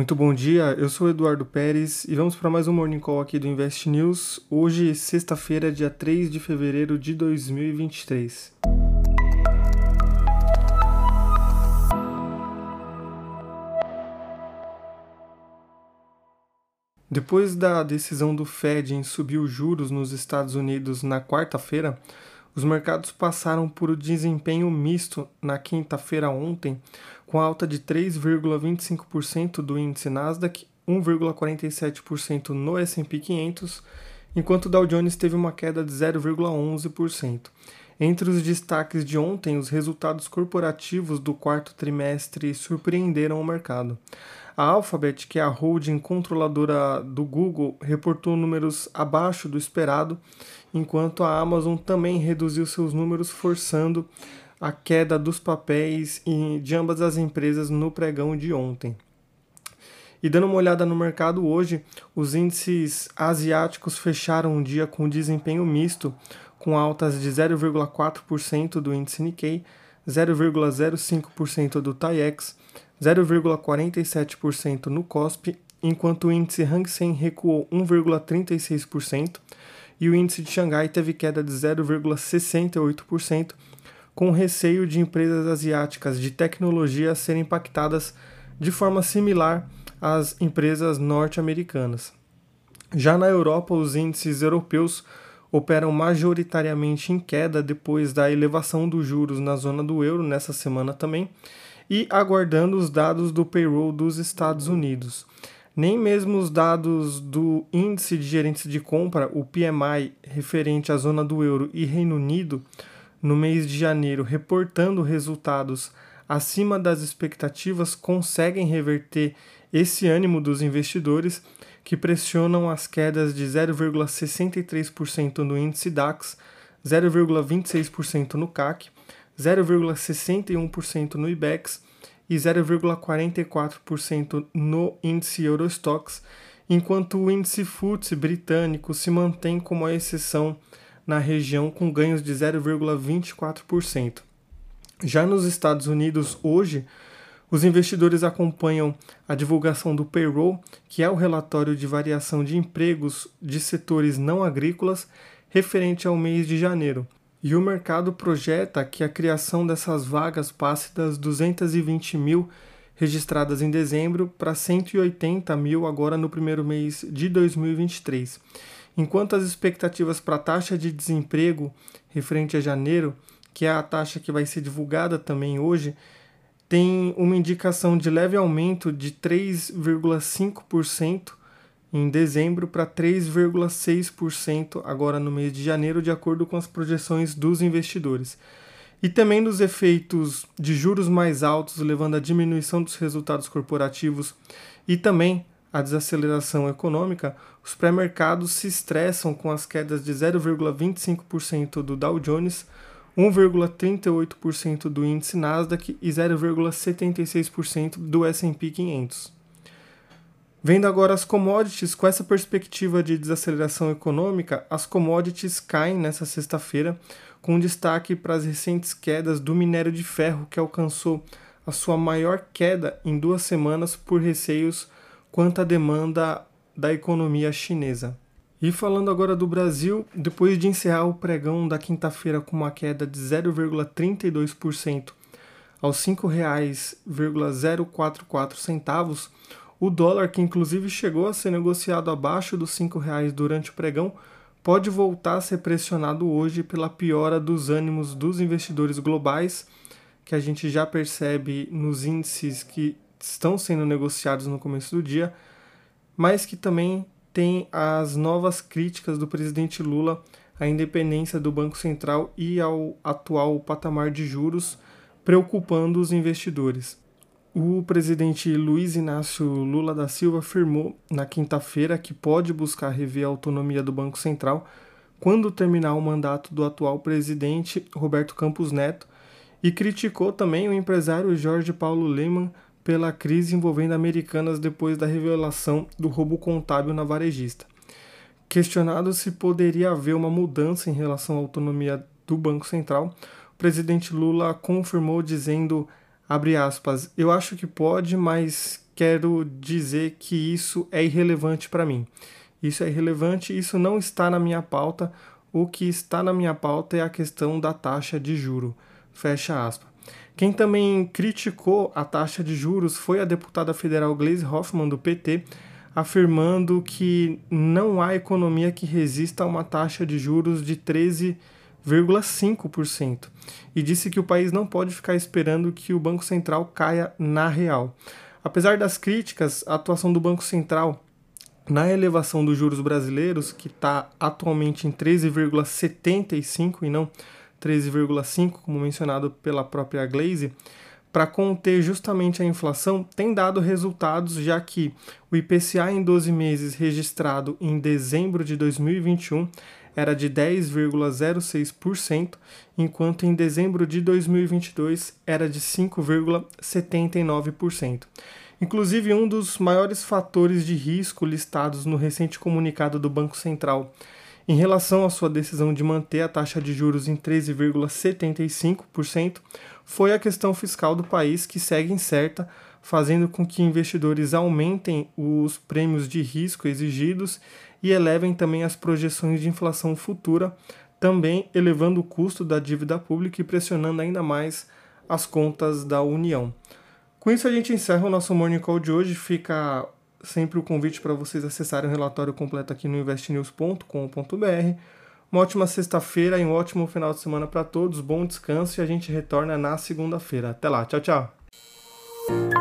Muito bom dia, eu sou Eduardo Pérez e vamos para mais um Morning Call aqui do Invest News. Hoje, sexta-feira, dia 3 de fevereiro de 2023. Depois da decisão do Fed em subir os juros nos Estados Unidos na quarta-feira, os mercados passaram por um desempenho misto na quinta-feira ontem, com alta de 3,25% do índice Nasdaq, 1,47% no S&P 500, enquanto o Dow Jones teve uma queda de 0,11%. Entre os destaques de ontem, os resultados corporativos do quarto trimestre surpreenderam o mercado. A Alphabet, que é a holding controladora do Google, reportou números abaixo do esperado, enquanto a Amazon também reduziu seus números, forçando a queda dos papéis de ambas as empresas no pregão de ontem. E dando uma olhada no mercado hoje, os índices asiáticos fecharam um dia com desempenho misto, com altas de 0,4% do índice Nikkei, 0,05% do TAIEX, 0,47% no COSP, enquanto o índice Hang Seng recuou 1,36% e o índice de Xangai teve queda de 0,68%, com receio de empresas asiáticas de tecnologia serem impactadas de forma similar às empresas norte-americanas. Já na Europa, os índices europeus operam majoritariamente em queda depois da elevação dos juros na zona do euro nessa semana também e aguardando os dados do payroll dos Estados Unidos. Nem mesmo os dados do índice de gerentes de compra, o PMI, referente à zona do euro e Reino Unido, no mês de janeiro, reportando resultados acima das expectativas, conseguem reverter esse ânimo dos investidores que pressionam as quedas de 0,63% no índice DAX, 0,26% no CAC 0,61% no IBEX e 0,44% no índice Eurostox, enquanto o índice FTSE britânico se mantém como a exceção na região com ganhos de 0,24%. Já nos Estados Unidos, hoje, os investidores acompanham a divulgação do payroll, que é o relatório de variação de empregos de setores não agrícolas referente ao mês de janeiro, e o mercado projeta que a criação dessas vagas passe das 220 mil registradas em dezembro para 180 mil agora no primeiro mês de 2023. Enquanto as expectativas para a taxa de desemprego referente a janeiro, que é a taxa que vai ser divulgada também hoje, tem uma indicação de leve aumento de 3,5% em dezembro para 3,6% agora no mês de janeiro, de acordo com as projeções dos investidores. E também dos efeitos de juros mais altos, levando à diminuição dos resultados corporativos e também a desaceleração econômica, os pré-mercados se estressam com as quedas de 0,25% do Dow Jones, 1,38% do índice Nasdaq e 0,76% do S&P 500. Vendo agora as commodities, com essa perspectiva de desaceleração econômica, as commodities caem nessa sexta-feira, com destaque para as recentes quedas do minério de ferro, que alcançou a sua maior queda em duas semanas por receios quanto à demanda da economia chinesa. E falando agora do Brasil, depois de encerrar o pregão da quinta-feira com uma queda de 0,32% aos R$ 5,044, o dólar, que inclusive chegou a ser negociado abaixo dos R$ reais durante o pregão, pode voltar a ser pressionado hoje pela piora dos ânimos dos investidores globais, que a gente já percebe nos índices que estão sendo negociados no começo do dia, mas que também tem as novas críticas do presidente Lula à independência do Banco Central e ao atual patamar de juros, preocupando os investidores. O presidente Luiz Inácio Lula da Silva afirmou na quinta-feira que pode buscar rever a autonomia do Banco Central quando terminar o mandato do atual presidente Roberto Campos Neto e criticou também o empresário Jorge Paulo Lehmann pela crise envolvendo Americanas depois da revelação do roubo contábil na varejista. Questionado se poderia haver uma mudança em relação à autonomia do Banco Central, o presidente Lula confirmou dizendo aspas, eu acho que pode, mas quero dizer que isso é irrelevante para mim. Isso é irrelevante, isso não está na minha pauta. O que está na minha pauta é a questão da taxa de juro. Fecha aspas. Quem também criticou a taxa de juros foi a deputada federal Gleisi Hoffmann, do PT, afirmando que não há economia que resista a uma taxa de juros de 13,5% e disse que o país não pode ficar esperando que o Banco Central caia na real. Apesar das críticas, a atuação do Banco Central na elevação dos juros brasileiros, que está atualmente em 13,75 e não 13,5, como mencionado pela própria Glaze, para conter justamente a inflação, tem dado resultados, já que o IPCA em 12 meses registrado em dezembro de 2021 era de 10,06%, enquanto em dezembro de 2022 era de 5,79%. Inclusive, um dos maiores fatores de risco listados no recente comunicado do Banco Central em relação à sua decisão de manter a taxa de juros em 13,75%, foi a questão fiscal do país que segue incerta, fazendo com que investidores aumentem os prêmios de risco exigidos e elevem também as projeções de inflação futura, também elevando o custo da dívida pública e pressionando ainda mais as contas da União. Com isso, a gente encerra o nosso Morning Call de hoje. Fica sempre o convite para vocês acessarem o relatório completo aqui no investnews.com.br. Uma ótima sexta-feira e um ótimo final de semana para todos. Bom descanso e a gente retorna na segunda-feira. Até lá. Tchau, tchau.